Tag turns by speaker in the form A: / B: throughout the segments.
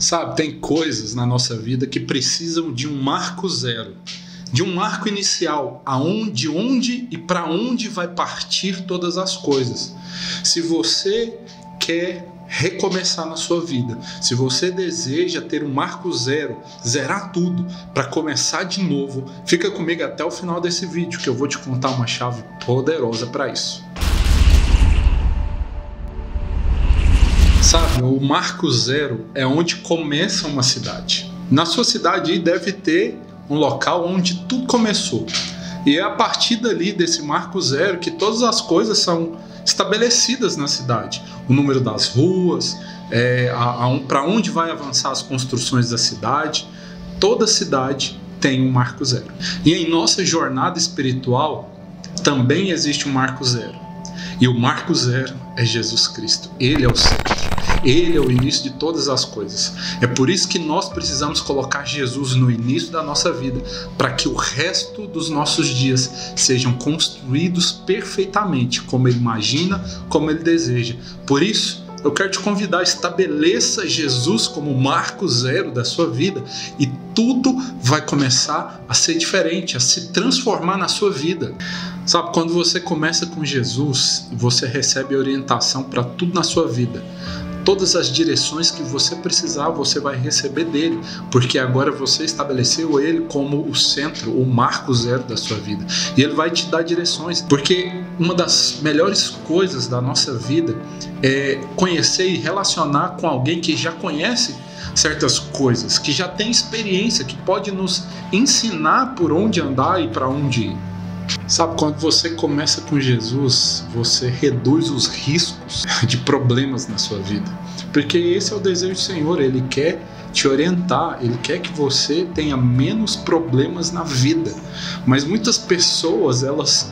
A: Sabe, tem coisas na nossa vida que precisam de um marco zero, de um marco inicial, aonde, onde e para onde vai partir todas as coisas. Se você quer recomeçar na sua vida, se você deseja ter um marco zero, zerar tudo para começar de novo, fica comigo até o final desse vídeo que eu vou te contar uma chave poderosa para isso. Sabe, o marco zero é onde começa uma cidade. Na sua cidade deve ter um local onde tudo começou. E é a partir dali, desse marco zero, que todas as coisas são estabelecidas na cidade. O número das ruas, é, para onde vai avançar as construções da cidade. Toda cidade tem um marco zero. E em nossa jornada espiritual também existe um marco zero. E o marco zero é Jesus Cristo. Ele é o centro. Ele é o início de todas as coisas. É por isso que nós precisamos colocar Jesus no início da nossa vida, para que o resto dos nossos dias sejam construídos perfeitamente, como Ele imagina, como Ele deseja. Por isso, eu quero te convidar, estabeleça Jesus como marco zero da sua vida e tudo vai começar a ser diferente, a se transformar na sua vida. Sabe, quando você começa com Jesus, você recebe orientação para tudo na sua vida todas as direções que você precisar, você vai receber dele, porque agora você estabeleceu ele como o centro, o marco zero da sua vida. E ele vai te dar direções, porque uma das melhores coisas da nossa vida é conhecer e relacionar com alguém que já conhece certas coisas, que já tem experiência, que pode nos ensinar por onde andar e para onde ir. Sabe, quando você começa com Jesus, você reduz os riscos de problemas na sua vida. Porque esse é o desejo do Senhor, ele quer te orientar, ele quer que você tenha menos problemas na vida. Mas muitas pessoas, elas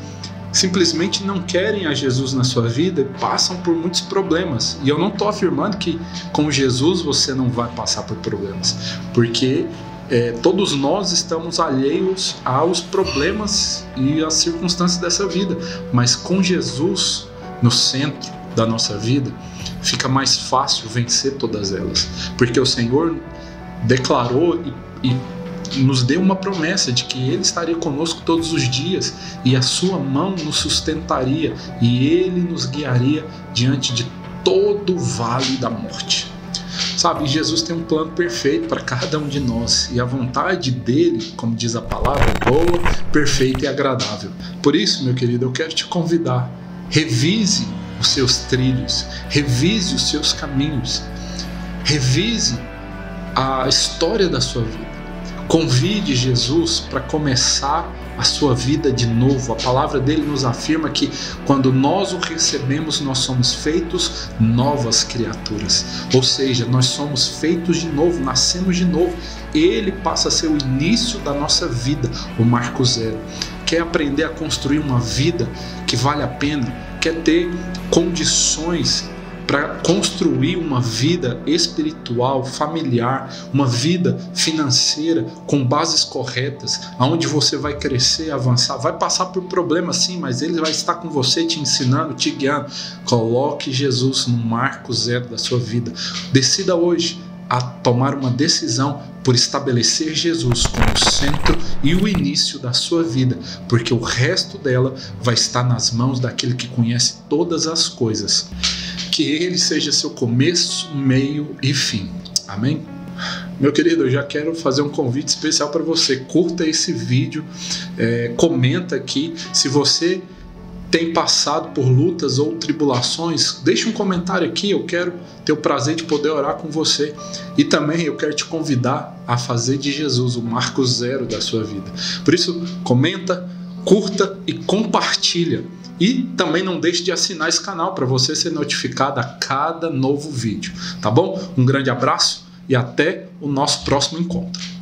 A: simplesmente não querem a Jesus na sua vida e passam por muitos problemas. E eu não estou afirmando que com Jesus você não vai passar por problemas, porque é, todos nós estamos alheios aos problemas e às circunstâncias dessa vida, mas com Jesus no centro da nossa vida, fica mais fácil vencer todas elas, porque o Senhor declarou e, e nos deu uma promessa de que Ele estaria conosco todos os dias e a Sua mão nos sustentaria e Ele nos guiaria diante de todo o vale da morte. Sabe, Jesus tem um plano perfeito para cada um de nós e a vontade dele, como diz a palavra, é boa, perfeita e agradável. Por isso, meu querido, eu quero te convidar, revise os seus trilhos, revise os seus caminhos, revise a história da sua vida. Convide Jesus para começar a sua vida de novo. A palavra dele nos afirma que quando nós o recebemos, nós somos feitos novas criaturas. Ou seja, nós somos feitos de novo, nascemos de novo. Ele passa a ser o início da nossa vida, o marco zero. Quer aprender a construir uma vida que vale a pena? Quer ter condições para construir uma vida espiritual, familiar, uma vida financeira com bases corretas, aonde você vai crescer, avançar, vai passar por problemas sim, mas ele vai estar com você te ensinando, te guiando. Coloque Jesus no marco zero da sua vida. Decida hoje a tomar uma decisão por estabelecer Jesus como centro e o início da sua vida, porque o resto dela vai estar nas mãos daquele que conhece todas as coisas que ele seja seu começo, meio e fim. Amém? Meu querido, eu já quero fazer um convite especial para você. Curta esse vídeo, é, comenta aqui. Se você tem passado por lutas ou tribulações, deixe um comentário aqui. Eu quero ter o prazer de poder orar com você. E também eu quero te convidar a fazer de Jesus o marco zero da sua vida. Por isso, comenta, curta e compartilha. E também não deixe de assinar esse canal para você ser notificado a cada novo vídeo, tá bom? Um grande abraço e até o nosso próximo encontro.